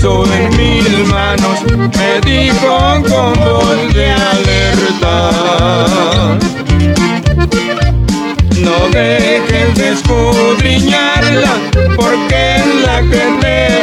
puso en mis manos, me dijo con voz de alerta. No dejes de escudriñarla, porque es la que te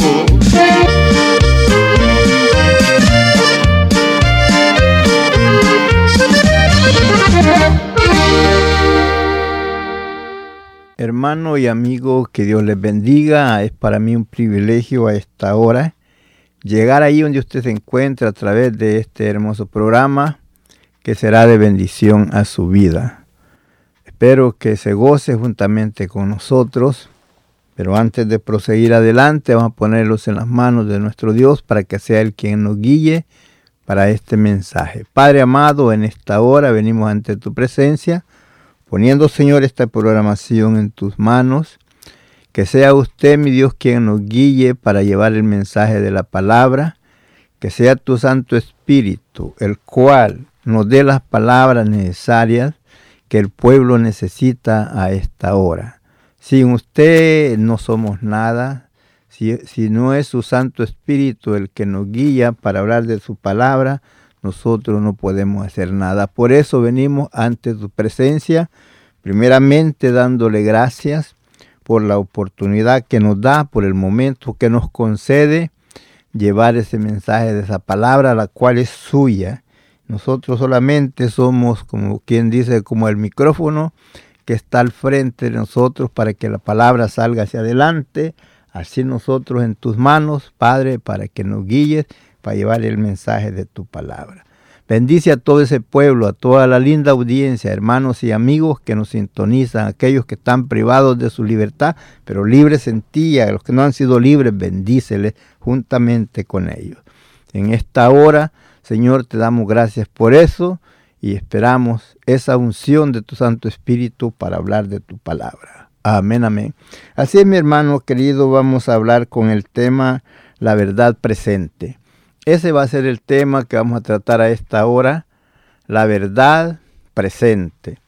Hermano y amigo, que Dios les bendiga. Es para mí un privilegio a esta hora llegar ahí donde usted se encuentra a través de este hermoso programa que será de bendición a su vida. Espero que se goce juntamente con nosotros, pero antes de proseguir adelante vamos a ponerlos en las manos de nuestro Dios para que sea Él quien nos guíe para este mensaje. Padre amado, en esta hora venimos ante tu presencia poniendo, Señor, esta programación en tus manos. Que sea usted, mi Dios, quien nos guíe para llevar el mensaje de la palabra. Que sea tu Santo Espíritu, el cual nos dé las palabras necesarias que el pueblo necesita a esta hora. Sin usted no somos nada. Si, si no es su Santo Espíritu el que nos guía para hablar de su palabra, nosotros no podemos hacer nada. Por eso venimos ante tu presencia, primeramente dándole gracias por la oportunidad que nos da, por el momento que nos concede llevar ese mensaje de esa palabra, la cual es suya. Nosotros solamente somos, como quien dice, como el micrófono que está al frente de nosotros para que la palabra salga hacia adelante. Así nosotros en tus manos, Padre, para que nos guíes para llevar el mensaje de tu palabra. Bendice a todo ese pueblo, a toda la linda audiencia, hermanos y amigos que nos sintonizan, aquellos que están privados de su libertad, pero libres en ti, a los que no han sido libres, bendíceles juntamente con ellos. En esta hora, Señor, te damos gracias por eso y esperamos esa unción de tu Santo Espíritu para hablar de tu palabra. Amén, amén. Así es, mi hermano querido, vamos a hablar con el tema la verdad presente. Ese va a ser el tema que vamos a tratar a esta hora, la verdad presente.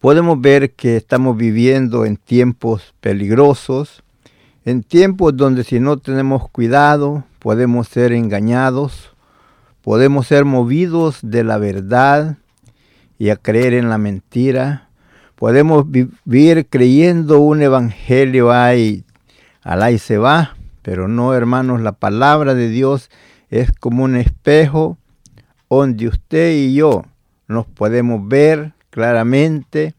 Podemos ver que estamos viviendo en tiempos peligrosos, en tiempos donde si no tenemos cuidado podemos ser engañados, podemos ser movidos de la verdad y a creer en la mentira. Podemos vivir creyendo un evangelio ahí, alá y se va, pero no, hermanos, la palabra de Dios es como un espejo donde usted y yo nos podemos ver claramente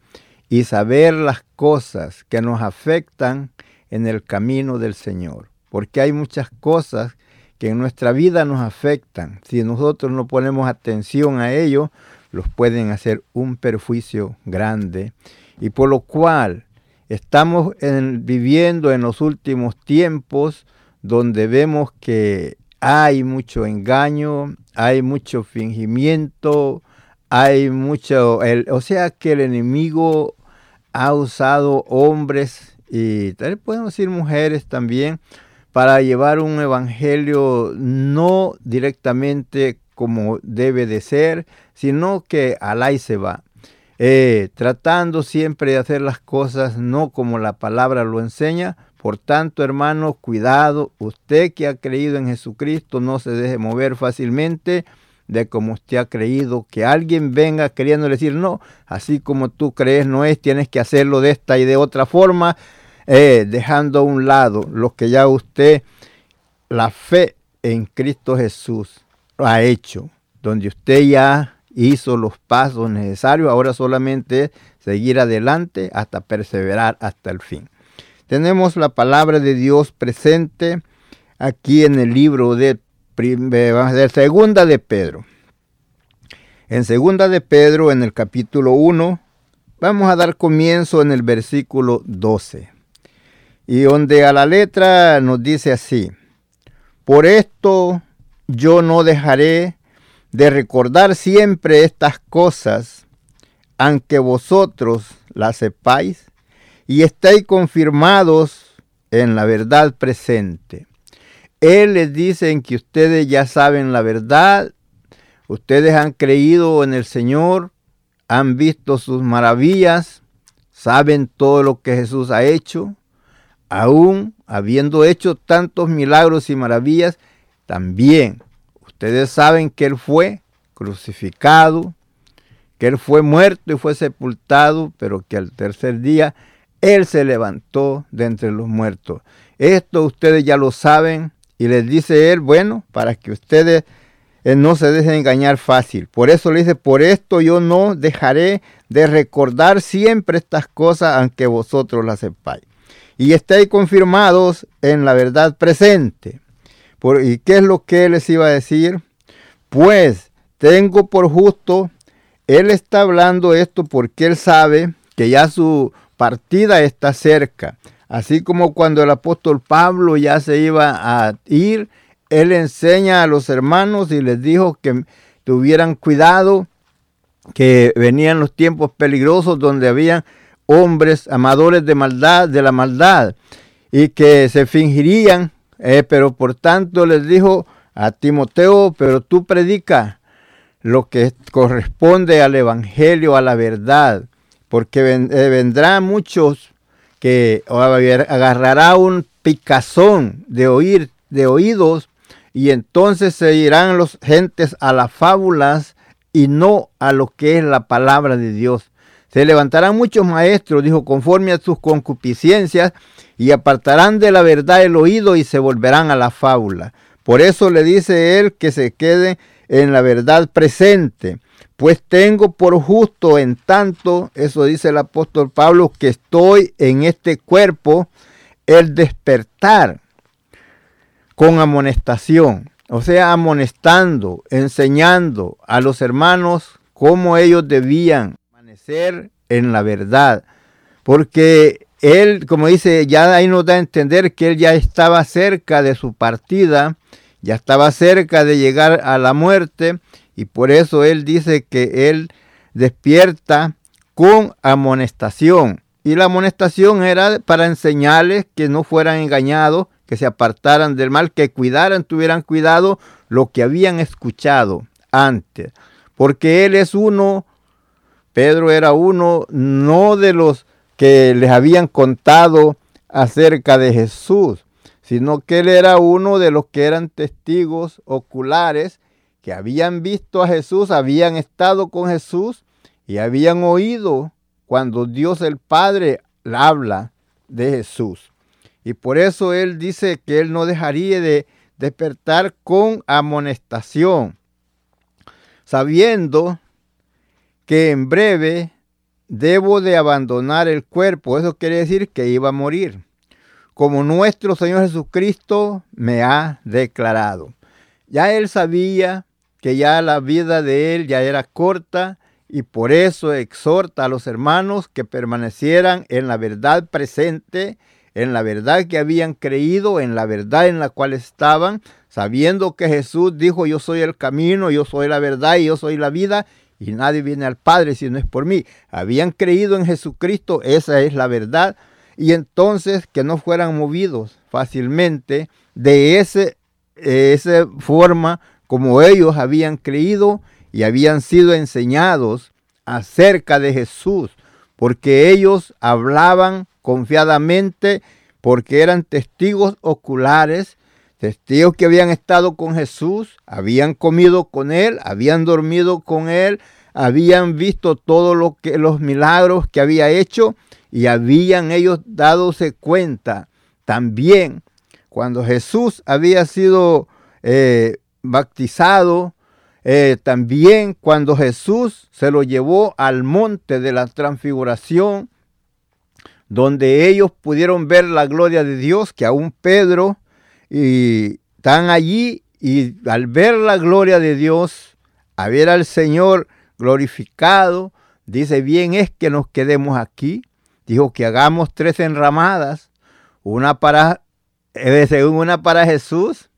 y saber las cosas que nos afectan en el camino del Señor. Porque hay muchas cosas que en nuestra vida nos afectan. Si nosotros no ponemos atención a ellos, los pueden hacer un perjuicio grande. Y por lo cual estamos viviendo en los últimos tiempos donde vemos que hay mucho engaño, hay mucho fingimiento, hay mucho, o sea que el enemigo ha usado hombres y tal podemos decir mujeres también para llevar un evangelio no directamente como debe de ser, sino que al se va. Eh, tratando siempre de hacer las cosas no como la palabra lo enseña, por tanto, hermanos, cuidado, usted que ha creído en Jesucristo no se deje mover fácilmente de como usted ha creído, que alguien venga queriendo decir, no, así como tú crees no es, tienes que hacerlo de esta y de otra forma, eh, dejando a un lado lo que ya usted, la fe en Cristo Jesús, ha hecho, donde usted ya hizo los pasos necesarios, ahora solamente seguir adelante hasta perseverar hasta el fin. Tenemos la palabra de Dios presente aquí en el libro de, Segunda de Pedro. En Segunda de Pedro, en el capítulo 1, vamos a dar comienzo en el versículo 12. Y donde a la letra nos dice así, por esto yo no dejaré de recordar siempre estas cosas, aunque vosotros las sepáis y estéis confirmados en la verdad presente. Él les dice que ustedes ya saben la verdad, ustedes han creído en el Señor, han visto sus maravillas, saben todo lo que Jesús ha hecho, aún habiendo hecho tantos milagros y maravillas, también ustedes saben que Él fue crucificado, que Él fue muerto y fue sepultado, pero que al tercer día él se levantó de entre los muertos. Esto ustedes ya lo saben y les dice Él, bueno, para que ustedes eh, no se dejen engañar fácil. Por eso le dice, por esto yo no dejaré de recordar siempre estas cosas, aunque vosotros las sepáis. Y estéis confirmados en la verdad presente. ¿Y qué es lo que Él les iba a decir? Pues tengo por justo, Él está hablando esto porque Él sabe que ya su partida está cerca. Así como cuando el apóstol Pablo ya se iba a ir, él enseña a los hermanos y les dijo que tuvieran cuidado, que venían los tiempos peligrosos donde había hombres amadores de maldad, de la maldad, y que se fingirían, eh, pero por tanto les dijo a Timoteo, pero tú predica lo que corresponde al evangelio, a la verdad porque eh, vendrá muchos que agarrará un picazón de oír, de oídos, y entonces se irán los gentes a las fábulas y no a lo que es la palabra de Dios. Se levantarán muchos maestros, dijo, conforme a sus concupiscencias, y apartarán de la verdad el oído y se volverán a la fábula. Por eso le dice él que se quede en la verdad presente, pues tengo por justo en tanto, eso dice el apóstol Pablo, que estoy en este cuerpo, el despertar con amonestación, o sea, amonestando, enseñando a los hermanos cómo ellos debían permanecer en la verdad, porque él, como dice, ya ahí nos da a entender que él ya estaba cerca de su partida, ya estaba cerca de llegar a la muerte, y por eso él dice que él despierta con amonestación. Y la amonestación era para enseñarles que no fueran engañados, que se apartaran del mal, que cuidaran, tuvieran cuidado lo que habían escuchado antes. Porque él es uno, Pedro era uno, no de los que les habían contado acerca de Jesús, sino que él era uno de los que eran testigos oculares que habían visto a Jesús, habían estado con Jesús y habían oído cuando Dios el Padre habla de Jesús. Y por eso Él dice que Él no dejaría de despertar con amonestación, sabiendo que en breve debo de abandonar el cuerpo. Eso quiere decir que iba a morir. como nuestro Señor Jesucristo me ha declarado. Ya él sabía que ya la vida de él ya era corta y por eso exhorta a los hermanos que permanecieran en la verdad presente, en la verdad que habían creído, en la verdad en la cual estaban, sabiendo que Jesús dijo, yo soy el camino, yo soy la verdad y yo soy la vida, y nadie viene al Padre si no es por mí. Habían creído en Jesucristo, esa es la verdad, y entonces que no fueran movidos fácilmente de ese, esa forma como ellos habían creído y habían sido enseñados acerca de Jesús, porque ellos hablaban confiadamente, porque eran testigos oculares, testigos que habían estado con Jesús, habían comido con él, habían dormido con él, habían visto todos lo los milagros que había hecho y habían ellos dadose cuenta también cuando Jesús había sido eh, bautizado, eh, también cuando Jesús se lo llevó al monte de la transfiguración, donde ellos pudieron ver la gloria de Dios, que aún Pedro y están allí y al ver la gloria de Dios, a ver al Señor glorificado, dice, bien es que nos quedemos aquí. Dijo que hagamos tres enramadas, una para, una para Jesús,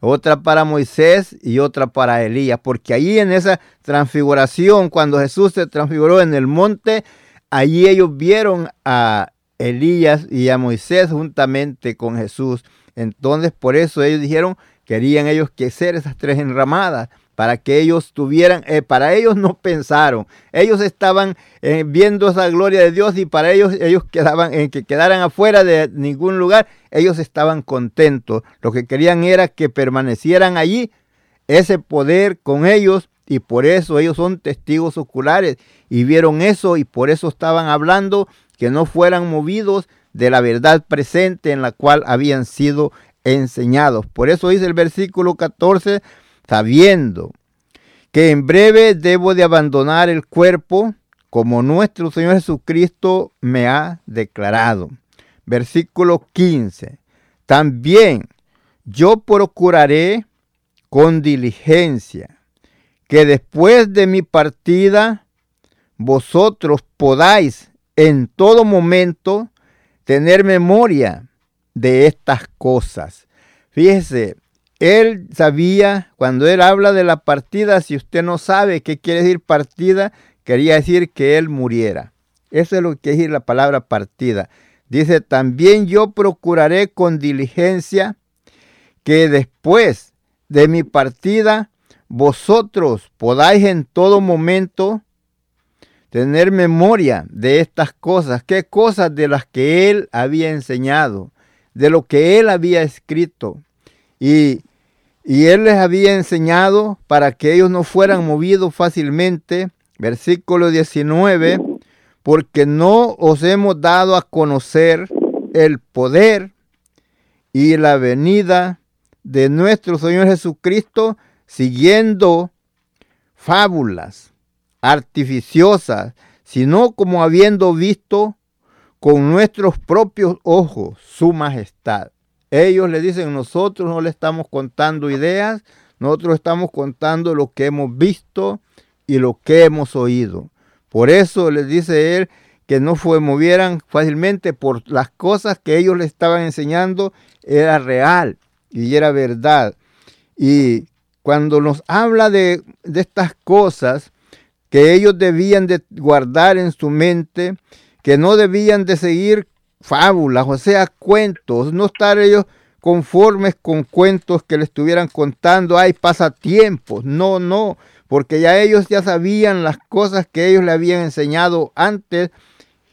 otra para Moisés y otra para Elías, porque allí en esa transfiguración, cuando Jesús se transfiguró en el monte, allí ellos vieron a Elías y a Moisés juntamente con Jesús. Entonces, por eso ellos dijeron, querían ellos que ser esas tres enramadas, para que ellos tuvieran, eh, para ellos no pensaron, ellos estaban eh, viendo esa gloria de Dios y para ellos, ellos quedaban, en que quedaran afuera de ningún lugar, ellos estaban contentos. Lo que querían era que permanecieran allí, ese poder con ellos y por eso ellos son testigos oculares y vieron eso y por eso estaban hablando que no fueran movidos de la verdad presente en la cual habían sido enseñados. Por eso dice el versículo 14, sabiendo que en breve debo de abandonar el cuerpo como nuestro Señor Jesucristo me ha declarado. Versículo 15. También yo procuraré con diligencia que después de mi partida vosotros podáis en todo momento tener memoria de estas cosas. Fíjese, él sabía, cuando él habla de la partida, si usted no sabe qué quiere decir partida, quería decir que él muriera. Eso es lo que quiere decir la palabra partida. Dice, también yo procuraré con diligencia que después de mi partida vosotros podáis en todo momento tener memoria de estas cosas. ¿Qué cosas de las que él había enseñado? De lo que él había escrito. Y y él les había enseñado para que ellos no fueran movidos fácilmente. Versículo 19, porque no os hemos dado a conocer el poder y la venida de nuestro Señor Jesucristo siguiendo fábulas artificiosas, sino como habiendo visto con nuestros propios ojos su majestad. Ellos le dicen, nosotros no le estamos contando ideas, nosotros estamos contando lo que hemos visto y lo que hemos oído. Por eso les dice él que no fue, movieran fácilmente por las cosas que ellos le estaban enseñando, era real y era verdad. Y cuando nos habla de, de estas cosas que ellos debían de guardar en su mente, que no debían de seguir fábulas, o sea, cuentos, no estar ellos conformes con cuentos que le estuvieran contando, hay pasatiempos, no, no, porque ya ellos ya sabían las cosas que ellos le habían enseñado antes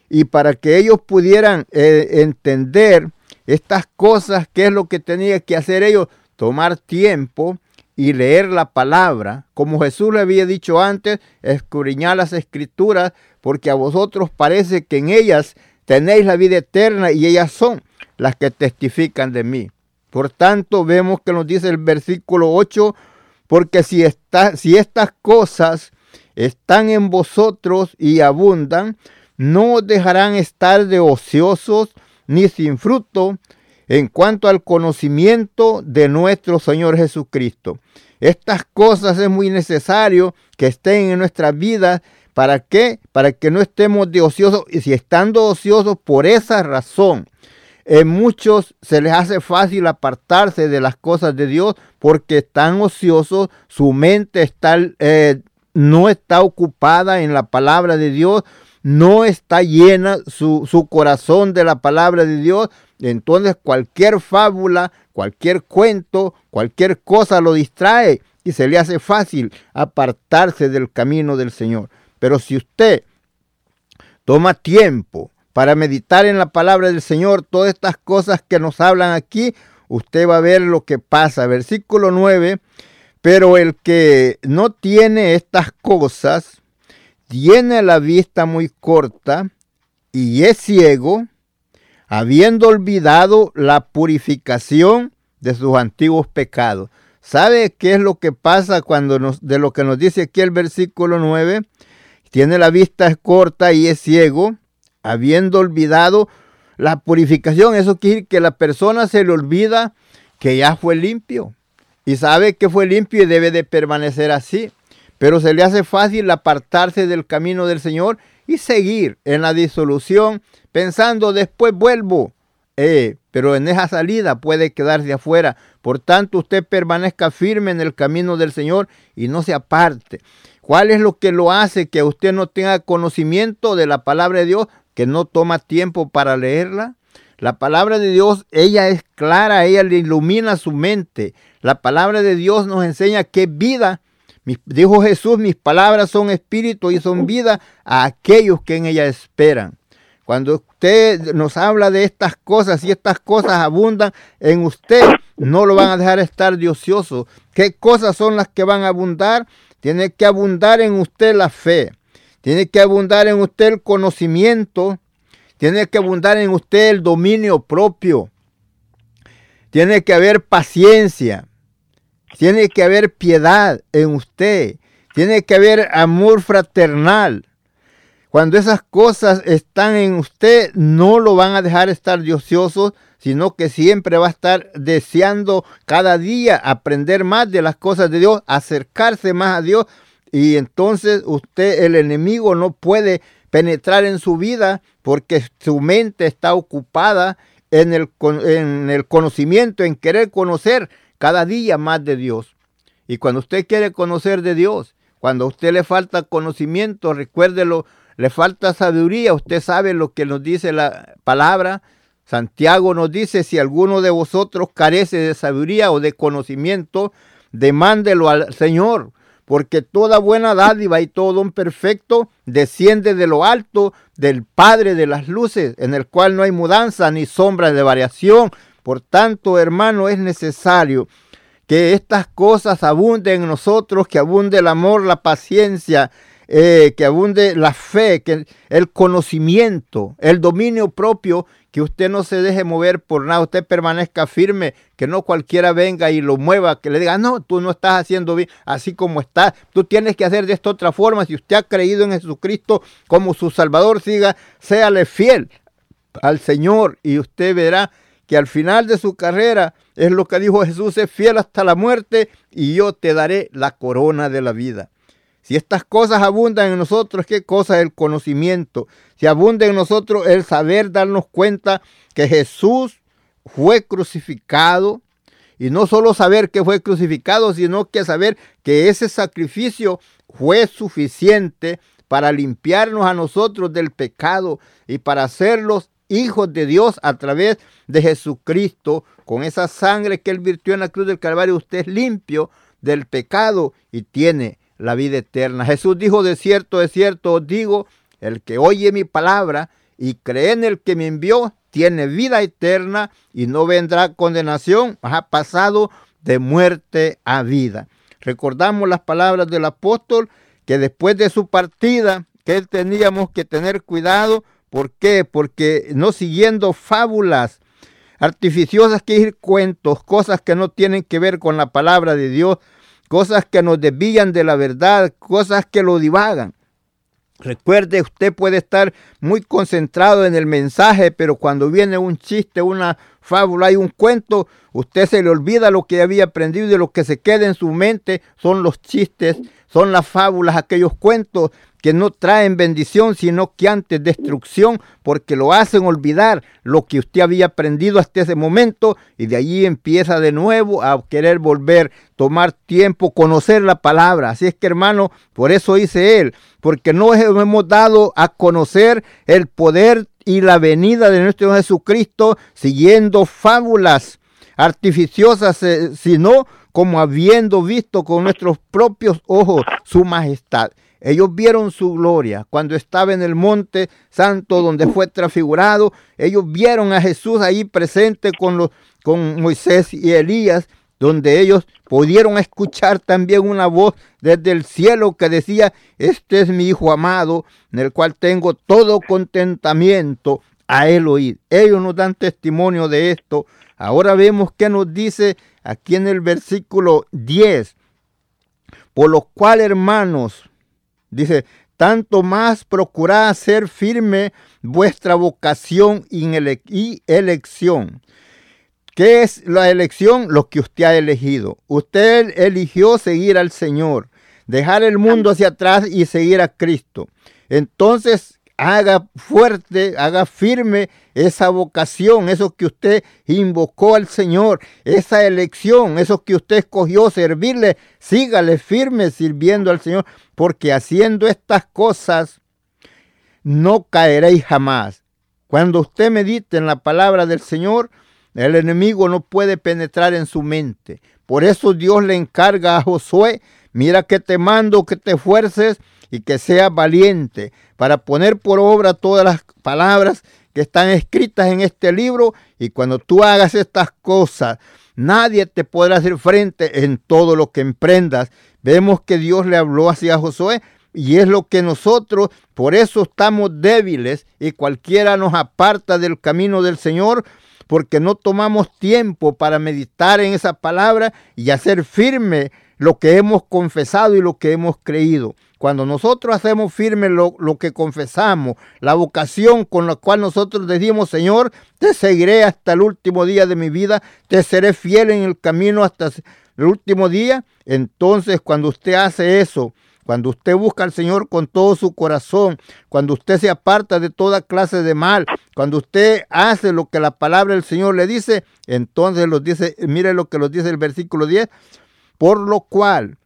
y para que ellos pudieran eh, entender estas cosas, qué es lo que tenía que hacer ellos, tomar tiempo y leer la palabra, como Jesús le había dicho antes, escudriñar las escrituras, porque a vosotros parece que en ellas tenéis la vida eterna y ellas son las que testifican de mí. Por tanto, vemos que nos dice el versículo 8, porque si, si estas cosas están en vosotros y abundan, no dejarán estar de ociosos ni sin fruto en cuanto al conocimiento de nuestro Señor Jesucristo. Estas cosas es muy necesario que estén en nuestras vidas. ¿Para qué? Para que no estemos de ociosos. Y si estando ociosos por esa razón, en muchos se les hace fácil apartarse de las cosas de Dios porque están ociosos, su mente está, eh, no está ocupada en la palabra de Dios, no está llena su, su corazón de la palabra de Dios, entonces cualquier fábula, cualquier cuento, cualquier cosa lo distrae y se le hace fácil apartarse del camino del Señor. Pero si usted toma tiempo para meditar en la palabra del Señor, todas estas cosas que nos hablan aquí, usted va a ver lo que pasa. Versículo 9, pero el que no tiene estas cosas, tiene la vista muy corta y es ciego, habiendo olvidado la purificación de sus antiguos pecados. ¿Sabe qué es lo que pasa cuando nos, de lo que nos dice aquí el versículo 9? Tiene la vista corta y es ciego, habiendo olvidado la purificación. Eso quiere decir que la persona se le olvida que ya fue limpio y sabe que fue limpio y debe de permanecer así. Pero se le hace fácil apartarse del camino del Señor y seguir en la disolución pensando después vuelvo. Eh, pero en esa salida puede quedarse afuera. Por tanto, usted permanezca firme en el camino del Señor y no se aparte. ¿Cuál es lo que lo hace que usted no tenga conocimiento de la palabra de Dios, que no toma tiempo para leerla? La palabra de Dios, ella es clara, ella le ilumina su mente. La palabra de Dios nos enseña que vida Dijo Jesús, mis palabras son espíritu y son vida a aquellos que en ella esperan. Cuando usted nos habla de estas cosas y estas cosas abundan en usted, no lo van a dejar estar de. ¿Qué cosas son las que van a abundar? Tiene que abundar en usted la fe. Tiene que abundar en usted el conocimiento. Tiene que abundar en usted el dominio propio. Tiene que haber paciencia. Tiene que haber piedad en usted. Tiene que haber amor fraternal. Cuando esas cosas están en usted, no lo van a dejar estar de sino que siempre va a estar deseando cada día aprender más de las cosas de Dios, acercarse más a Dios. Y entonces usted, el enemigo, no puede penetrar en su vida porque su mente está ocupada en el, en el conocimiento, en querer conocer cada día más de Dios. Y cuando usted quiere conocer de Dios, cuando a usted le falta conocimiento, recuérdelo, le falta sabiduría, usted sabe lo que nos dice la palabra. Santiago nos dice, si alguno de vosotros carece de sabiduría o de conocimiento, demándelo al Señor, porque toda buena dádiva y todo don perfecto desciende de lo alto del Padre de las luces, en el cual no hay mudanza ni sombra de variación. Por tanto, hermano, es necesario que estas cosas abunden en nosotros, que abunde el amor, la paciencia, eh, que abunde la fe, que el conocimiento, el dominio propio, que usted no se deje mover por nada, usted permanezca firme, que no cualquiera venga y lo mueva, que le diga, no, tú no estás haciendo bien así como estás, tú tienes que hacer de esta otra forma, si usted ha creído en Jesucristo como su Salvador, siga, séale fiel al Señor y usted verá que al final de su carrera es lo que dijo Jesús, es fiel hasta la muerte y yo te daré la corona de la vida. Si estas cosas abundan en nosotros, ¿qué cosa es el conocimiento? Si abunda en nosotros el saber darnos cuenta que Jesús fue crucificado, y no solo saber que fue crucificado, sino que saber que ese sacrificio fue suficiente para limpiarnos a nosotros del pecado y para hacerlos hijos de Dios a través de Jesucristo, con esa sangre que Él virtió en la cruz del Calvario, usted es limpio del pecado y tiene la vida eterna. Jesús dijo, de cierto, de cierto os digo, el que oye mi palabra y cree en el que me envió, tiene vida eterna y no vendrá condenación, ha pasado de muerte a vida. Recordamos las palabras del apóstol que después de su partida, que él teníamos que tener cuidado ¿Por qué? Porque no siguiendo fábulas artificiosas que ir cuentos, cosas que no tienen que ver con la palabra de Dios, cosas que nos desvían de la verdad, cosas que lo divagan. Recuerde, usted puede estar muy concentrado en el mensaje, pero cuando viene un chiste, una fábula, hay un cuento, usted se le olvida lo que había aprendido y lo que se queda en su mente son los chistes, son las fábulas, aquellos cuentos que no traen bendición, sino que antes destrucción, porque lo hacen olvidar lo que usted había aprendido hasta ese momento y de allí empieza de nuevo a querer volver, tomar tiempo, conocer la palabra. Así es que hermano, por eso dice él, porque no hemos dado a conocer el poder y la venida de nuestro Jesucristo siguiendo fábulas artificiosas, eh, sino como habiendo visto con nuestros propios ojos su majestad. Ellos vieron su gloria cuando estaba en el monte santo donde fue transfigurado. Ellos vieron a Jesús ahí presente con, los, con Moisés y Elías, donde ellos pudieron escuchar también una voz desde el cielo que decía, este es mi Hijo amado, en el cual tengo todo contentamiento a él oír. Ellos nos dan testimonio de esto. Ahora vemos que nos dice aquí en el versículo 10, por lo cual hermanos, Dice, tanto más procurad hacer firme vuestra vocación y elección. ¿Qué es la elección? Lo que usted ha elegido. Usted eligió seguir al Señor, dejar el mundo hacia atrás y seguir a Cristo. Entonces, haga fuerte, haga firme esa vocación, eso que usted invocó al Señor, esa elección, eso que usted escogió servirle, sígale firme sirviendo al Señor, porque haciendo estas cosas no caeréis jamás. Cuando usted medite en la palabra del Señor, el enemigo no puede penetrar en su mente. Por eso Dios le encarga a Josué, mira que te mando que te esfuerces y que seas valiente para poner por obra todas las palabras que están escritas en este libro y cuando tú hagas estas cosas, nadie te podrá hacer frente en todo lo que emprendas. Vemos que Dios le habló hacia Josué y es lo que nosotros, por eso estamos débiles y cualquiera nos aparta del camino del Señor porque no tomamos tiempo para meditar en esa palabra y hacer firme lo que hemos confesado y lo que hemos creído. Cuando nosotros hacemos firme lo, que confesamos, la vocación con la cual nosotros decimos, Señor, te seguiré hasta el último día de mi vida, te seré fiel en el camino hasta el último día, entonces cuando usted hace eso, cuando usted busca al Señor con todo su corazón, cuando usted se aparta de toda clase de mal, cuando usted hace lo que la palabra del Señor le dice, entonces los dice, mire lo que nos dice el versículo 10, por lo cual,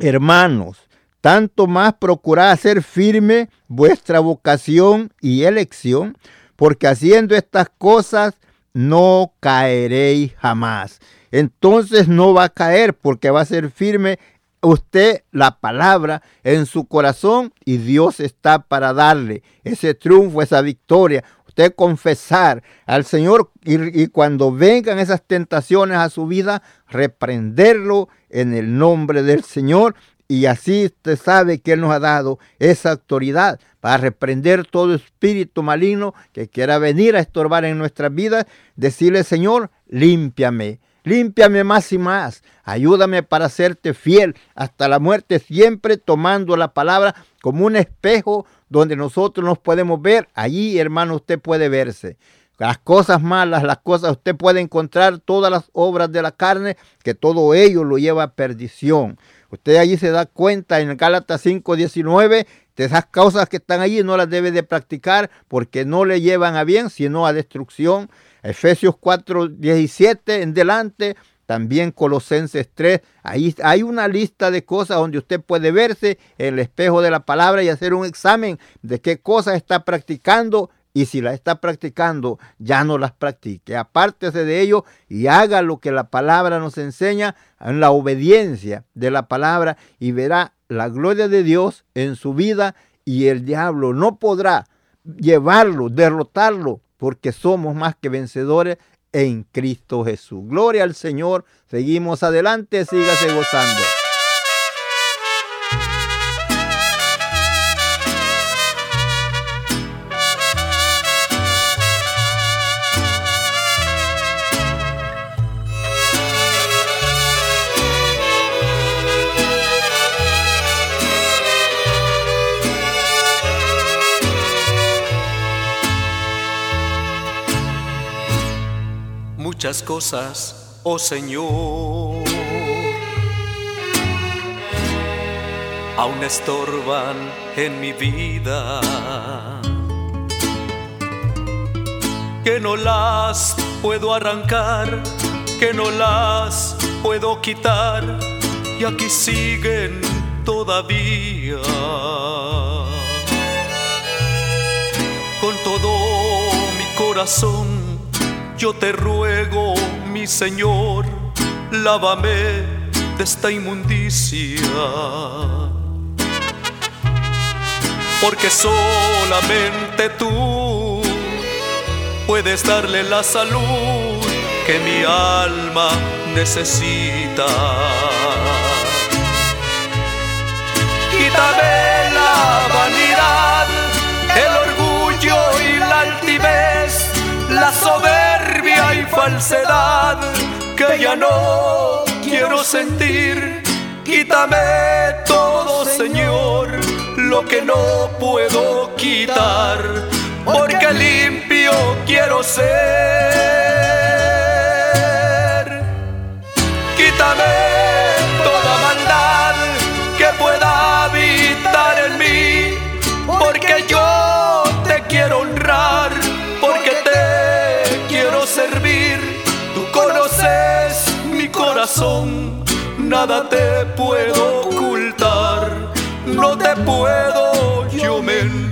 hermanos, tanto más procurad hacer firme vuestra vocación y elección, porque haciendo estas cosas no caeréis jamás. Entonces no va a caer porque va a ser firme usted la palabra en su corazón y Dios está para darle ese triunfo, esa victoria. Usted confesar al Señor y, cuando vengan esas tentaciones a su vida, reprenderlo en el nombre del Señor y así usted sabe que Él nos ha dado esa autoridad para reprender todo espíritu maligno que quiera venir a estorbar en nuestras vidas. Decirle, Señor, límpiame, límpiame más y más. Ayúdame para serte fiel hasta la muerte, siempre tomando la palabra como un espejo donde nosotros nos podemos ver. Allí, hermano, usted puede verse las cosas malas, las cosas, usted puede encontrar todas las obras de la carne, que todo ello lo lleva a perdición. Usted allí se da cuenta en Gálatas 5:19 de esas causas que están allí no las debe de practicar porque no le llevan a bien, sino a destrucción. Efesios 4:17 en delante, también Colosenses 3. Ahí hay una lista de cosas donde usted puede verse en el espejo de la palabra y hacer un examen de qué cosas está practicando y si la está practicando, ya no las practique. Apártese de ello y haga lo que la palabra nos enseña en la obediencia de la palabra y verá la gloria de Dios en su vida y el diablo no podrá llevarlo, derrotarlo, porque somos más que vencedores en Cristo Jesús. Gloria al Señor. Seguimos adelante, sígase gozando. Muchas cosas, oh Señor, aún estorban en mi vida. Que no las puedo arrancar, que no las puedo quitar, y aquí siguen todavía. Con todo mi corazón, yo te ruego, mi Señor, lávame de esta inmundicia. Porque solamente tú puedes darle la salud que mi alma necesita. Quítame la vanidad, el orgullo y la altivez, la soberbia falsedad que ya no quiero sentir. Quítame todo, Señor, lo que no puedo quitar, porque limpio quiero ser. Quítame toda maldad que pueda habitar en mí, porque yo te quiero honrar, nada te puedo ocultar, no te puedo yo mentir.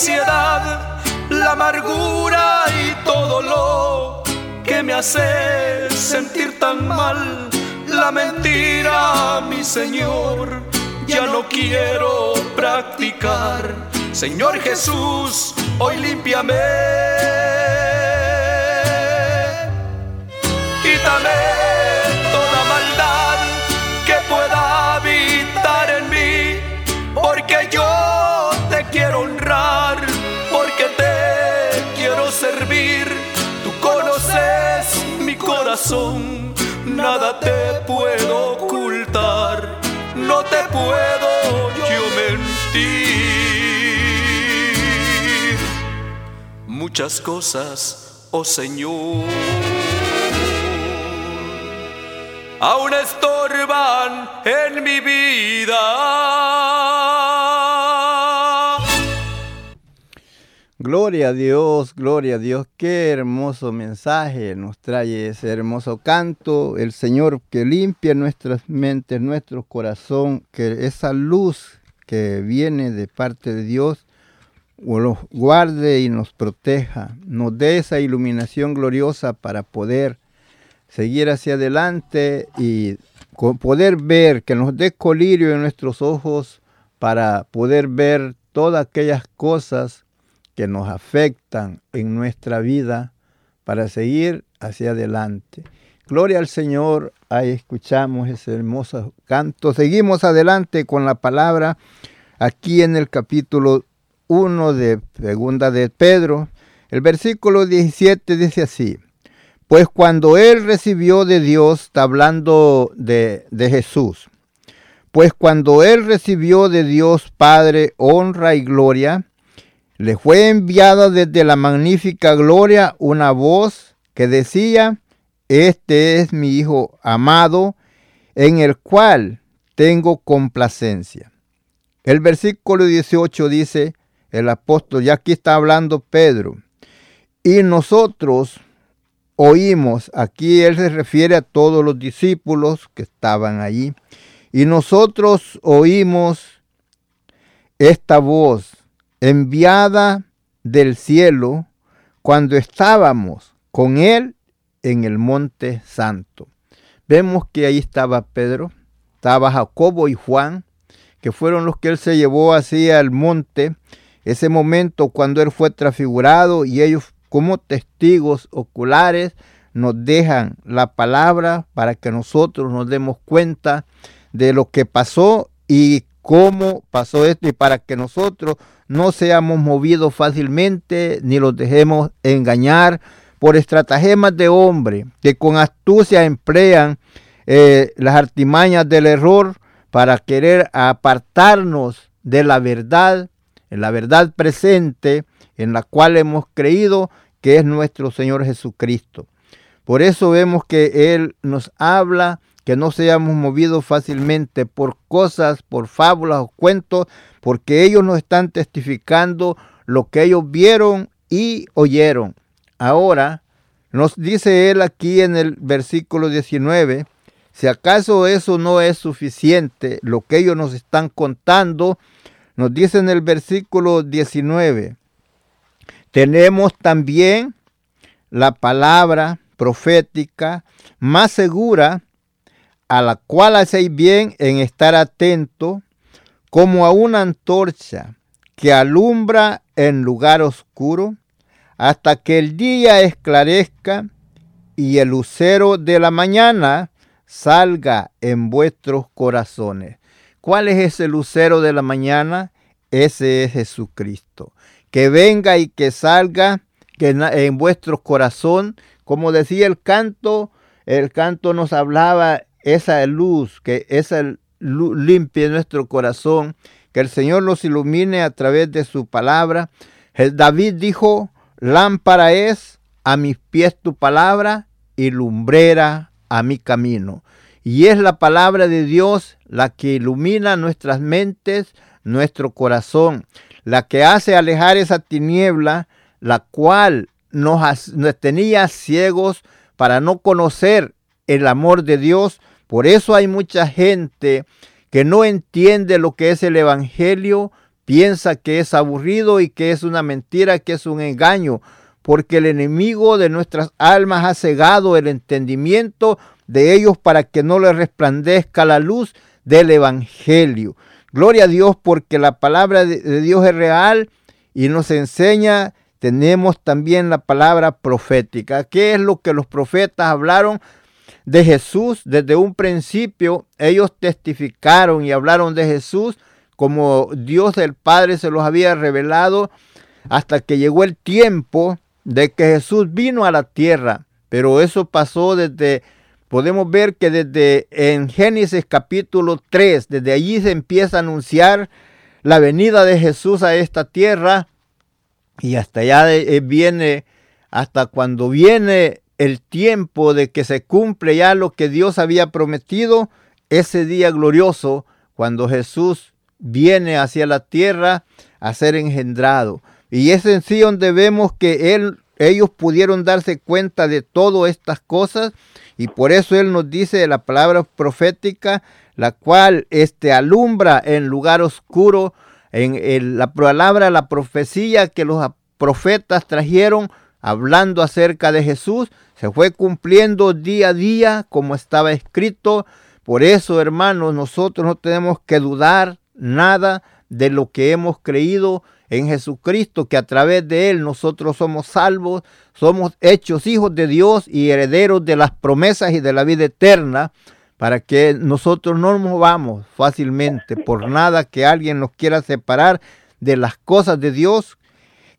Ansiedad, la amargura y todo lo que me hace sentir tan mal. La mentira, mi Señor, ya no quiero practicar. Señor Jesús, hoy límpiame. Quítame nada te puedo ocultar, no te puedo yo mentir. Muchas cosas, oh Señor aún estorban en mi vida. Gloria a Dios, gloria a Dios. Qué hermoso mensaje nos trae ese hermoso canto. El Señor que limpia nuestras mentes, nuestro corazón, que esa luz que viene de parte de Dios nos guarde y nos proteja, nos dé esa iluminación gloriosa para poder seguir hacia adelante y poder ver, que nos dé colirio en nuestros ojos para poder ver todas aquellas cosas que nos afectan en nuestra vida para seguir hacia adelante. Gloria al Señor, ahí escuchamos ese hermoso canto. Seguimos adelante con la palabra aquí en el capítulo 1 de Segunda de Pedro. El versículo 17 dice así. Pues cuando él recibió de Dios, está hablando de, de, Jesús, pues cuando él recibió de Dios Padre honra y gloria, le fue enviada desde la magnífica gloria una voz que decía, este es mi Hijo amado, en el cual tengo complacencia. El versículo 18 dice, el apóstol, ya aquí está hablando Pedro, y nosotros, oímos, aquí él se refiere a todos los discípulos que estaban allí, y nosotros oímos esta voz enviada del cielo cuando estábamos con él en el monte santo. Vemos que ahí estaba Pedro, estaba Jacobo y Juan, que fueron los que él se llevó hacia el monte, ese momento cuando él fue transfigurado y ellos como testigos oculares nos dejan la palabra para que nosotros nos demos cuenta de lo que pasó y cómo pasó esto y para que nosotros no seamos movidos fácilmente ni los dejemos engañar por estratagemas de hombre que con astucia emplean eh, las artimañas del error para querer apartarnos de la verdad, en la verdad presente en la cual hemos creído que es nuestro Señor Jesucristo. Por eso vemos que Él nos habla que no seamos movidos fácilmente por cosas, por fábulas o cuentos, porque ellos nos están testificando lo que ellos vieron y oyeron. Ahora, nos dice Él aquí en el versículo 19, si acaso eso no es suficiente, lo que ellos nos están contando, nos dice en el versículo 19, tenemos también la palabra profética más segura, a la cual hacéis bien en estar atento, como a una antorcha que alumbra en lugar oscuro, hasta que el día esclarezca y el lucero de la mañana salga en vuestros corazones. ¿Cuál es ese lucero de la mañana? Ese es Jesucristo que venga y que salga en vuestro corazón, como decía el canto, el canto nos hablaba esa luz, que esa luz limpie nuestro corazón, que el Señor nos ilumine a través de su palabra. David dijo, lámpara es a mis pies tu palabra y lumbrera a mi camino. Y es la palabra de Dios la que ilumina nuestras mentes, nuestro corazón la que hace alejar esa tiniebla, la cual nos, tenía ciegos para no conocer el amor de Dios. Por eso hay mucha gente que no entiende lo que es el Evangelio, piensa que es aburrido y que es una mentira, que es un engaño, porque el enemigo de nuestras almas ha cegado el entendimiento de ellos para que no les resplandezca la luz del Evangelio. Gloria a Dios porque la palabra de Dios es real y nos enseña. Tenemos también la palabra profética. ¿Qué es lo que los profetas hablaron de Jesús? Desde un principio ellos testificaron y hablaron de Jesús como Dios el Padre se los había revelado hasta que llegó el tiempo de que Jesús vino a la tierra. Pero eso pasó desde podemos ver que desde en Génesis capítulo 3, desde allí se empieza a anunciar la venida de Jesús a esta tierra y hasta allá eh, viene, hasta cuando viene el tiempo de que se cumple ya lo que Dios había prometido, ese día glorioso, cuando Jesús viene hacia la tierra a ser engendrado. Y es en sí donde vemos que él, ellos pudieron darse cuenta de todas estas cosas y por eso Él nos dice la palabra profética, la cual este, alumbra en lugar oscuro, en la palabra, la profecía que los profetas trajeron hablando acerca de Jesús, se fue cumpliendo día a día como estaba escrito. Por eso, hermanos, nosotros no tenemos que dudar nada de lo que hemos creído en Jesucristo, que a través de Él nosotros somos salvos, somos hechos hijos de Dios y herederos de las promesas y de la vida eterna, para que nosotros no nos movamos fácilmente por nada que alguien nos quiera separar de las cosas de Dios,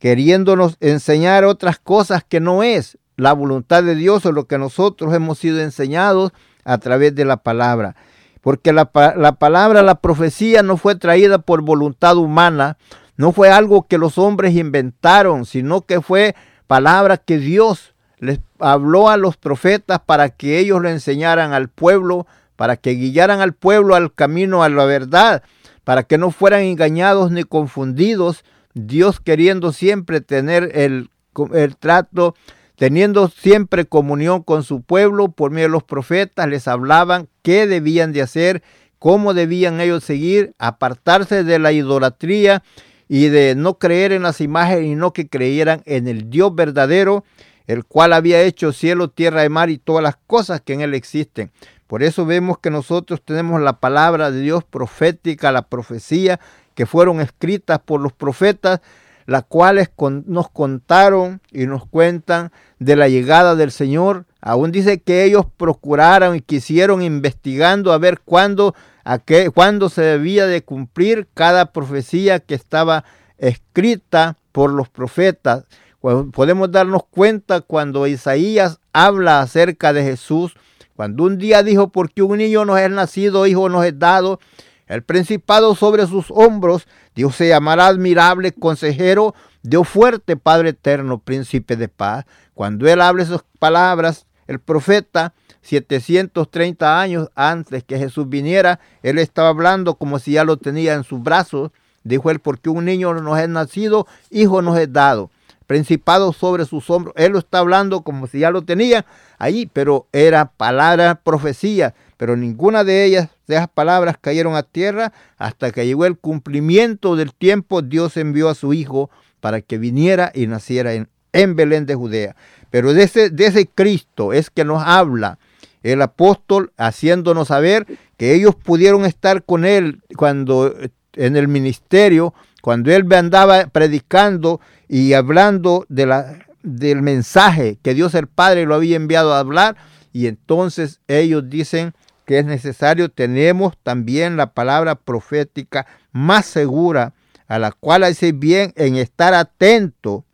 queriéndonos enseñar otras cosas que no es la voluntad de Dios o lo que nosotros hemos sido enseñados a través de la palabra. Porque la, la palabra, la profecía no fue traída por voluntad humana, no fue algo que los hombres inventaron, sino que fue palabra que Dios les habló a los profetas para que ellos lo enseñaran al pueblo, para que guiaran al pueblo al camino a la verdad, para que no fueran engañados ni confundidos, Dios queriendo siempre tener el, el trato, teniendo siempre comunión con su pueblo, por medio de los profetas les hablaban qué debían de hacer, cómo debían ellos seguir, apartarse de la idolatría y de no creer en las imágenes y no que creyeran en el Dios verdadero, el cual había hecho cielo, tierra y mar y todas las cosas que en él existen. Por eso vemos que nosotros tenemos la palabra de Dios profética, la profecía que fueron escritas por los profetas, las cuales nos contaron y nos cuentan de la llegada del Señor. Aún dice que ellos procuraron y quisieron investigando a ver cuándo, a qué, cuándo se debía de cumplir cada profecía que estaba escrita por los profetas. Podemos darnos cuenta cuando Isaías habla acerca de Jesús, cuando un día dijo, porque un niño nos es nacido, hijo nos es dado, el principado sobre sus hombros, Dios se llamará admirable, consejero, Dios fuerte, Padre eterno, príncipe de paz. Cuando él habla esas palabras, el profeta, 730 años antes que Jesús viniera, él estaba hablando como si ya lo tenía en sus brazos. Dijo él, porque un niño nos es nacido, hijo nos es dado principado sobre sus hombros. Él lo está hablando como si ya lo tenía ahí, pero era palabra, profecía, pero ninguna de ellas, de esas palabras, cayeron a tierra hasta que llegó el cumplimiento del tiempo. Dios envió a su Hijo para que viniera y naciera en, en Belén de Judea. Pero de ese, de ese Cristo es que nos habla el apóstol haciéndonos saber que ellos pudieron estar con él cuando en el ministerio, cuando él andaba predicando y hablando de la, del mensaje que Dios el Padre lo había enviado a hablar. Y entonces ellos dicen que es necesario, tenemos también la palabra profética más segura, a la cual hace bien en estar atento,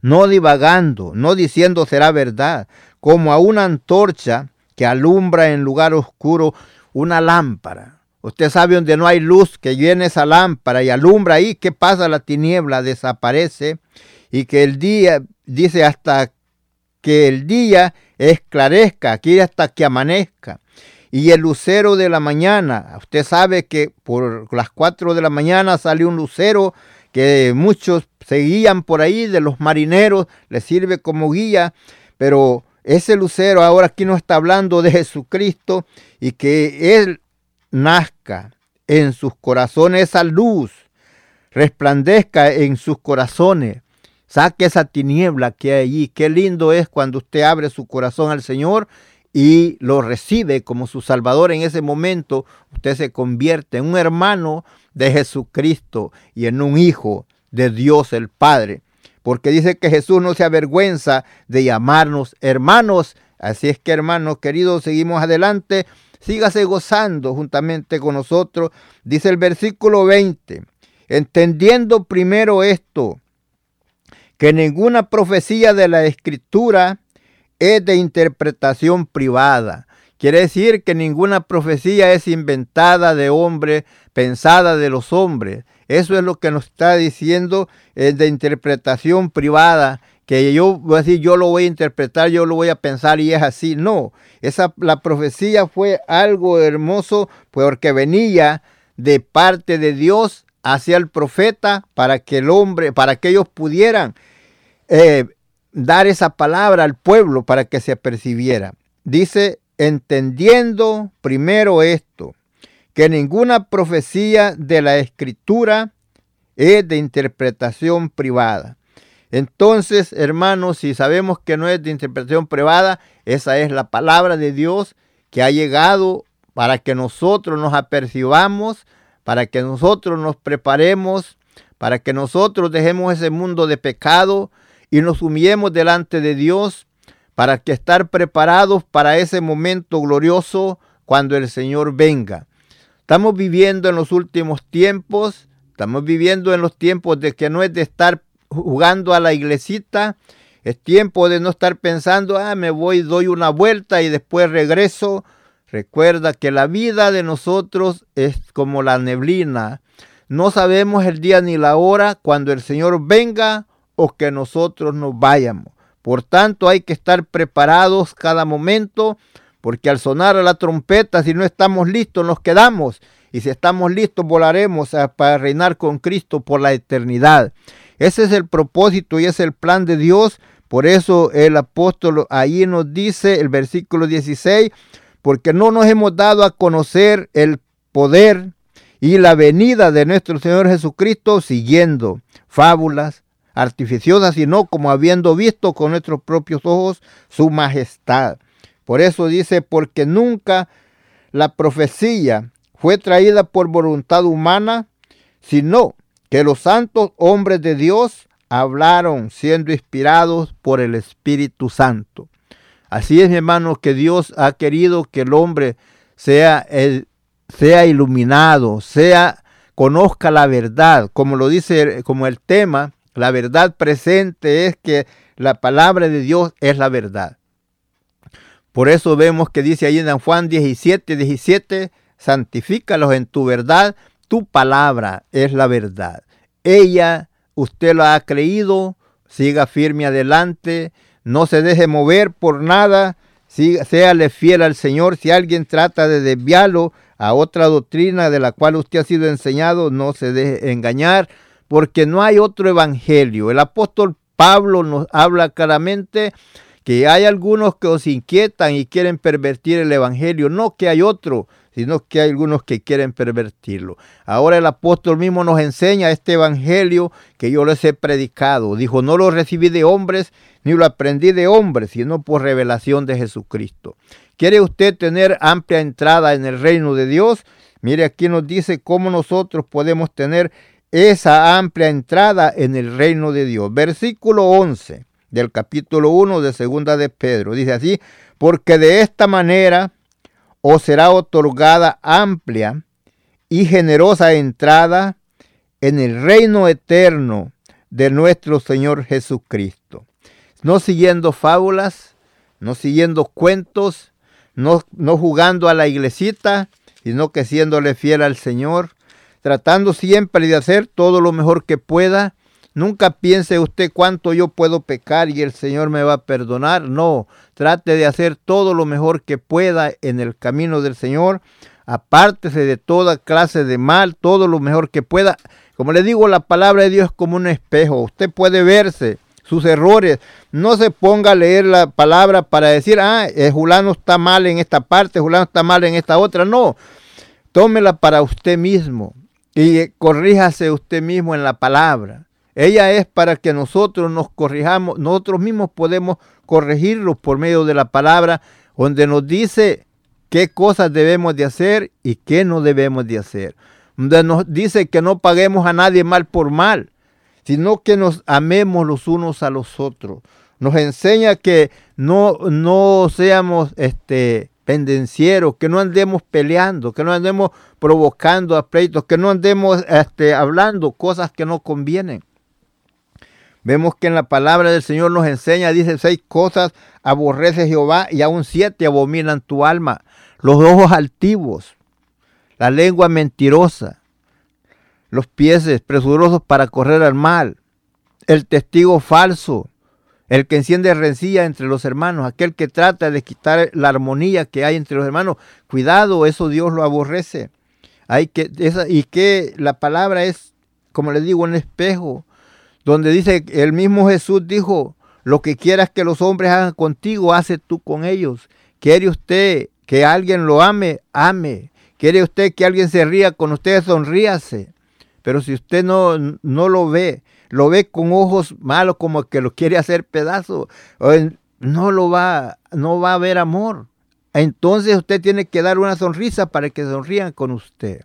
no divagando, no diciendo será verdad, como a una antorcha que alumbra en lugar oscuro una lámpara Usted sabe donde no hay luz, que viene esa lámpara y alumbra ahí, ¿qué pasa? La tiniebla desaparece y que el día, dice hasta que el día esclarezca, aquí hasta que amanezca. Y el lucero de la mañana, usted sabe que por las cuatro de la mañana sale un lucero que muchos seguían por ahí de los marineros, le sirve como guía, pero ese lucero ahora aquí no está hablando de Jesucristo y que él nazca en sus corazones esa luz, resplandezca en sus corazones, saque esa tiniebla que hay allí. Qué lindo es cuando usted abre su corazón al Señor y lo recibe como su Salvador en ese momento, usted se convierte en un hermano de Jesucristo y en un hijo de Dios el Padre. Porque dice que Jesús no se avergüenza de llamarnos hermanos. Así es que hermanos queridos, seguimos adelante sígase gozando juntamente con nosotros. Dice el versículo 20, entendiendo primero esto, que ninguna profecía de la escritura es de interpretación privada. Quiere decir que ninguna profecía es inventada de hombre, pensada de los hombres. Eso es lo que nos está diciendo es de interpretación privada que yo voy a decir, yo lo voy a interpretar, yo lo voy a pensar y es así. No, esa, la profecía fue algo hermoso porque venía de parte de Dios hacia el profeta para que el hombre, para que ellos pudieran eh, dar esa palabra al pueblo para que se percibiera. Dice, entendiendo primero esto, que ninguna profecía de la escritura es de interpretación privada. Entonces, hermanos, si sabemos que no es de interpretación privada, esa es la palabra de Dios que ha llegado para que nosotros nos apercibamos, para que nosotros nos preparemos, para que nosotros dejemos ese mundo de pecado y nos humillemos delante de Dios, para que estar preparados para ese momento glorioso cuando el Señor venga. Estamos viviendo en los últimos tiempos, estamos viviendo en los tiempos de que no es de estar jugando a la iglesita. Es tiempo de no estar pensando, ah, me voy, doy una vuelta y después regreso. Recuerda que la vida de nosotros es como la neblina. No sabemos el día ni la hora cuando el Señor venga o que nosotros nos vayamos. Por tanto, hay que estar preparados cada momento, porque al sonar la trompeta, si no estamos listos, nos quedamos. Y si estamos listos, volaremos para reinar con Cristo por la eternidad. Ese es el propósito y es el plan de Dios. Por eso el apóstol ahí nos dice el versículo 16, porque no nos hemos dado a conocer el poder y la venida de nuestro Señor Jesucristo siguiendo fábulas artificiosas, sino como habiendo visto con nuestros propios ojos su majestad. Por eso dice, porque nunca la profecía fue traída por voluntad humana, sino que los santos hombres de Dios hablaron siendo inspirados por el Espíritu Santo. Así es, mi hermano, que Dios ha querido que el hombre sea, sea iluminado, sea, conozca la verdad, como lo dice, como el tema, la verdad presente es que la palabra de Dios es la verdad. Por eso vemos que dice ahí en Juan 17, 17, santifícalos en tu verdad, tu palabra es la verdad. Ella, usted lo ha creído, siga firme adelante, no se deje mover por nada, séale fiel al Señor. Si alguien trata de desviarlo a otra doctrina de la cual usted ha sido enseñado, no se deje engañar, porque no hay otro evangelio. El apóstol Pablo nos habla claramente que hay algunos que os inquietan y quieren pervertir el Evangelio, no que hay otro, sino que hay algunos que quieren pervertirlo. Ahora el apóstol mismo nos enseña este Evangelio que yo les he predicado. Dijo, no lo recibí de hombres, ni lo aprendí de hombres, sino por revelación de Jesucristo. ¿Quiere usted tener amplia entrada en el reino de Dios? Mire, aquí nos dice cómo nosotros podemos tener esa amplia entrada en el reino de Dios. Versículo 11 del capítulo 1 de Segunda de Pedro. Dice así, porque de esta manera os será otorgada amplia y generosa entrada en el reino eterno de nuestro Señor Jesucristo. No siguiendo fábulas, no siguiendo cuentos, no, no jugando a la iglesita, sino que siéndole fiel al Señor, tratando siempre de hacer todo lo mejor que pueda Nunca piense usted cuánto yo puedo pecar y el Señor me va a perdonar. No, trate de hacer todo lo mejor que pueda en el camino del Señor. Apártese de toda clase de mal, todo lo mejor que pueda. Como le digo, la palabra de Dios es como un espejo. Usted puede verse sus errores. No se ponga a leer la palabra para decir, ah, eh, Julano está mal en esta parte, Julano está mal en esta otra. No, tómela para usted mismo y corríjase usted mismo en la palabra. Ella es para que nosotros nos corrijamos, nosotros mismos podemos corregirlos por medio de la palabra, donde nos dice qué cosas debemos de hacer y qué no debemos de hacer. Donde nos dice que no paguemos a nadie mal por mal, sino que nos amemos los unos a los otros. Nos enseña que no, no seamos este, pendencieros, que no andemos peleando, que no andemos provocando a pleitos, que no andemos este, hablando cosas que no convienen. Vemos que en la palabra del Señor nos enseña, dice, seis cosas aborrece Jehová y aún siete abominan tu alma. Los ojos altivos, la lengua mentirosa, los pies presurosos para correr al mal, el testigo falso, el que enciende rencilla entre los hermanos, aquel que trata de quitar la armonía que hay entre los hermanos. Cuidado, eso Dios lo aborrece. Hay que, y que la palabra es, como les digo, un espejo donde dice, el mismo Jesús dijo, lo que quieras que los hombres hagan contigo, hace tú con ellos. ¿Quiere usted que alguien lo ame? Ame. ¿Quiere usted que alguien se ría con usted? Sonríase. Pero si usted no, no lo ve, lo ve con ojos malos como que lo quiere hacer pedazo, no lo va, no va a haber amor. Entonces usted tiene que dar una sonrisa para que sonrían con usted.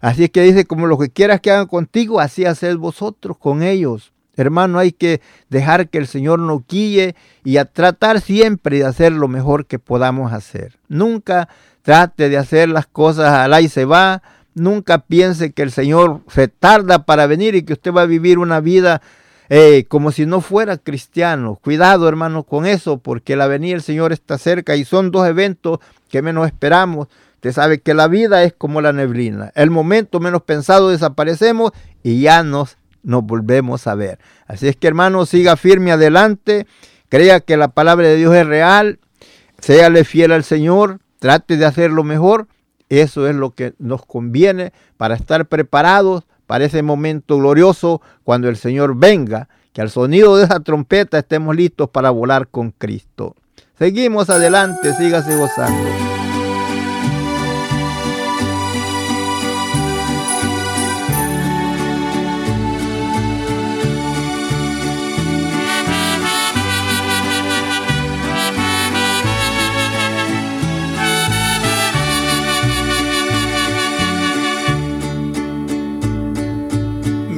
Así que dice, como lo que quieras que hagan contigo, así haced vosotros con ellos. Hermano, hay que dejar que el Señor nos guíe y a tratar siempre de hacer lo mejor que podamos hacer. Nunca trate de hacer las cosas al y se va. Nunca piense que el Señor se tarda para venir y que usted va a vivir una vida eh, como si no fuera cristiano. Cuidado, hermano, con eso, porque la venida del Señor está cerca y son dos eventos que menos esperamos. Usted sabe que la vida es como la neblina. El momento menos pensado desaparecemos y ya nos, nos volvemos a ver. Así es que hermano, siga firme adelante. Crea que la palabra de Dios es real. Séale fiel al Señor. Trate de hacer lo mejor. Eso es lo que nos conviene para estar preparados para ese momento glorioso cuando el Señor venga. Que al sonido de esa trompeta estemos listos para volar con Cristo. Seguimos adelante, sígase gozando.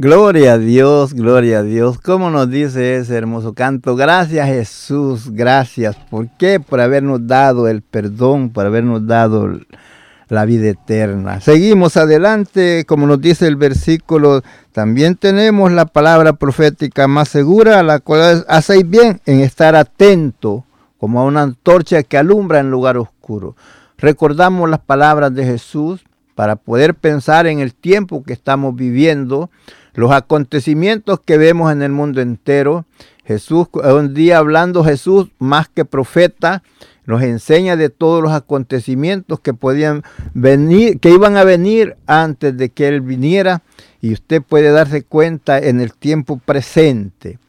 Gloria a Dios, gloria a Dios. ¿Cómo nos dice ese hermoso canto? Gracias Jesús, gracias. ¿Por qué? Por habernos dado el perdón, por habernos dado la vida eterna. Seguimos adelante, como nos dice el versículo, también tenemos la palabra profética más segura, la cual hacéis bien en estar atento, como a una antorcha que alumbra en lugar oscuro. Recordamos las palabras de Jesús para poder pensar en el tiempo que estamos viviendo, los acontecimientos que vemos en el mundo entero. Jesús, un día hablando Jesús más que profeta, nos enseña de todos los acontecimientos que podían venir, que iban a venir antes de que él viniera, y usted puede darse cuenta en el tiempo presente.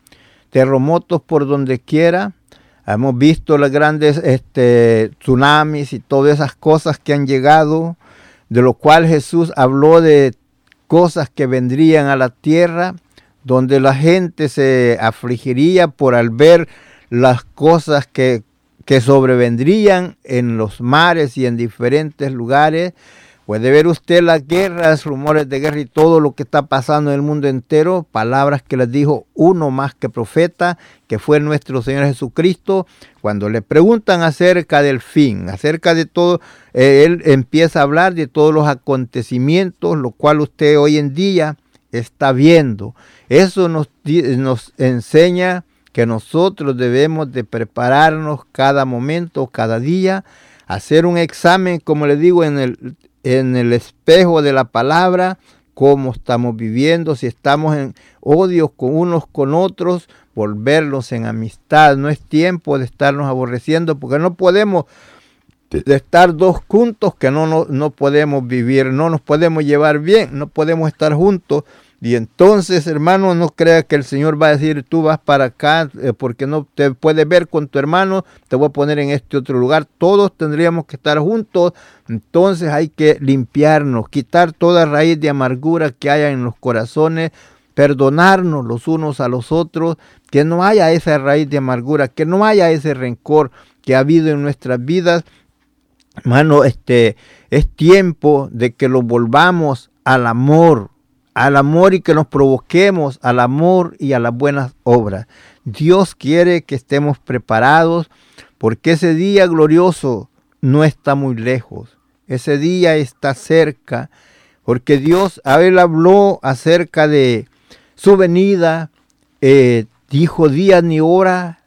Terremotos por donde quiera. Hemos visto los grandes este, tsunamis y todas esas cosas que han llegado, de lo cual Jesús habló de cosas que vendrían a la tierra, donde la gente se afligiría por al ver las cosas que que sobrevendrían en los mares y en diferentes lugares. Puede ver usted las guerras, rumores de guerra y todo lo que está pasando en el mundo entero, palabras que les dijo uno más que profeta, que fue nuestro Señor Jesucristo. Cuando le preguntan acerca del fin, acerca de todo, eh, Él empieza a hablar de todos los acontecimientos, lo cual usted hoy en día está viendo. Eso nos, nos enseña que nosotros debemos de prepararnos cada momento, cada día, hacer un examen, como le digo, en el, en el espejo de la palabra, cómo estamos viviendo, si estamos en odio con unos con otros, volverlos en amistad. No es tiempo de estarnos aborreciendo porque no podemos de estar dos juntos que no, no, no podemos vivir, no nos podemos llevar bien, no podemos estar juntos Y entonces, hermano, no crea que el Señor va a decir, tú vas para acá eh, porque no te puedes ver con tu hermano, te voy a poner en este otro lugar. Todos tendríamos que estar juntos. Entonces hay que limpiarnos, quitar toda raíz de amargura que haya en los corazones, perdonarnos los unos a los otros, que no haya esa raíz de amargura, que no haya ese rencor que ha habido en nuestras vidas. Hermano, este es tiempo de que lo volvamos al amor, al amor y que nos provoquemos al amor y a las buenas obras. Dios quiere que estemos preparados porque ese día glorioso no está muy lejos. Ese día está cerca porque Dios, habló acerca de su venida, eh, dijo día ni hora,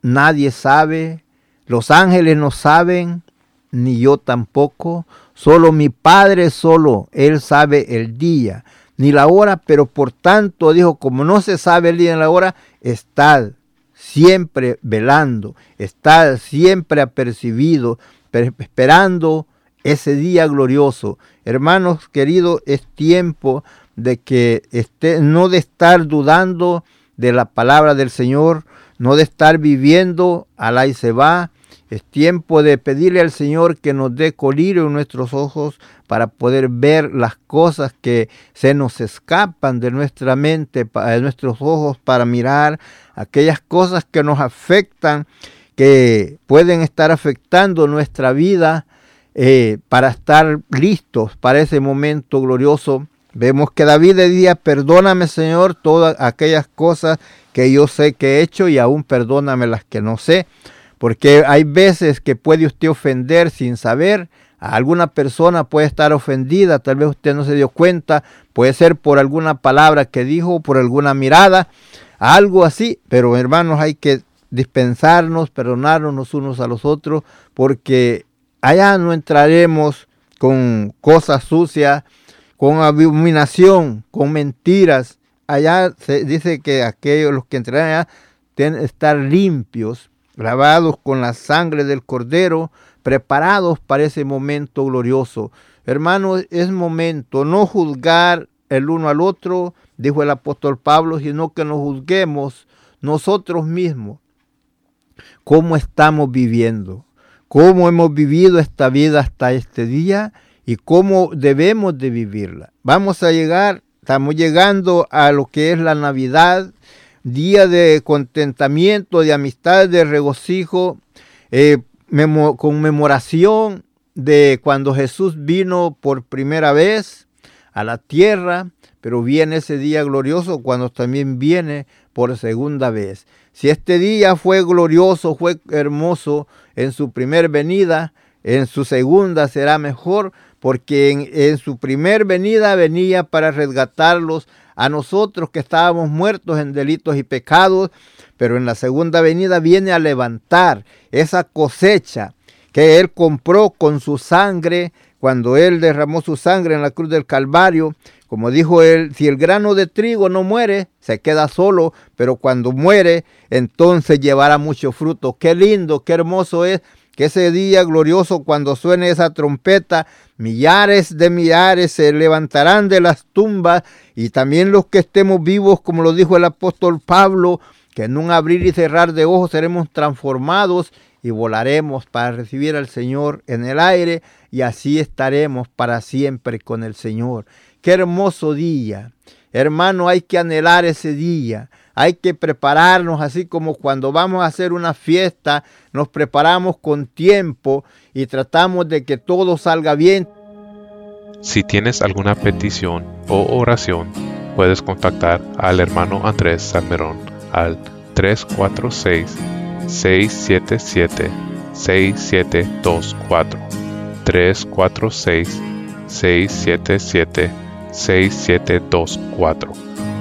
nadie sabe, los ángeles no saben, ni yo tampoco, solo mi Padre solo, Él sabe el día ni la hora, pero por tanto dijo, como no se sabe el día ni la hora, estad siempre velando, estad siempre apercibido, esperando ese día glorioso. Hermanos queridos, es tiempo de que esté, no de estar dudando de la palabra del Señor, no de estar viviendo al y se va, es tiempo de pedirle al Señor que nos dé colirio en nuestros ojos para poder ver las cosas que se nos escapan de nuestra mente, de nuestros ojos, para mirar aquellas cosas que nos afectan, que pueden estar afectando nuestra vida, eh, para estar listos para ese momento glorioso. Vemos que David decía, perdóname Señor todas aquellas cosas que yo sé que he hecho y aún perdóname las que no sé porque hay veces que puede usted ofender sin saber. A alguna persona puede estar ofendida, tal vez usted no se dio cuenta, puede ser por alguna palabra que dijo, por alguna mirada, algo así, pero hermanos hay que dispensarnos, perdonarnos los unos a los otros, porque allá no entraremos con cosas sucias, con abominación, con mentiras. Allá se dice que aquellos los que entrarán allá que estar limpios grabados con la sangre del cordero, preparados para ese momento glorioso. Hermanos, es momento no juzgar el uno al otro, dijo el apóstol Pablo, sino que nos juzguemos nosotros mismos. ¿Cómo estamos viviendo? ¿Cómo hemos vivido esta vida hasta este día? ¿Y cómo debemos de vivirla? Vamos a llegar, estamos llegando a lo que es la Navidad, día de contentamiento, de amistad, de regocijo, eh, conmemoración de cuando Jesús vino por primera vez a la tierra, pero viene ese día glorioso cuando también viene por segunda vez. Si este día fue glorioso, fue hermoso en su primer venida, en su segunda será mejor, porque en, en su primer venida venía para resgatarlos a nosotros que estábamos muertos en delitos y pecados, pero en la segunda venida viene a levantar esa cosecha que Él compró con su sangre cuando Él derramó su sangre en la cruz del Calvario. Como dijo Él, si el grano de trigo no muere, se queda solo, pero cuando muere, entonces llevará mucho fruto. Qué lindo, qué hermoso es que ese día glorioso cuando suene esa trompeta, millares de millares se levantarán de las tumbas y también los que estemos vivos, como lo dijo el apóstol Pablo, que en un abrir y cerrar de ojos seremos transformados y volaremos para recibir al Señor en el aire y así estaremos para siempre con el Señor. Qué hermoso día. Hermano, hay que anhelar ese día hay que prepararnos así como cuando vamos a hacer una fiesta, nos preparamos con tiempo y tratamos de que todo salga bien. Si tienes alguna petición o oración, puedes contactar al hermano Andrés Salmerón al 346-677-6724. 346-677-6724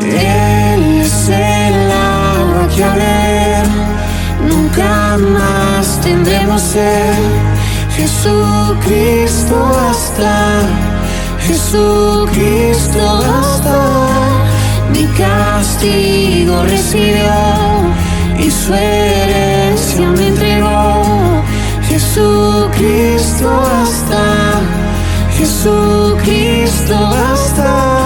Él es el agua que a ver nunca más tendremos sed. Jesucristo hasta, Jesucristo hasta, mi castigo recibió y su herencia me entregó. Jesucristo hasta, Jesucristo hasta. time.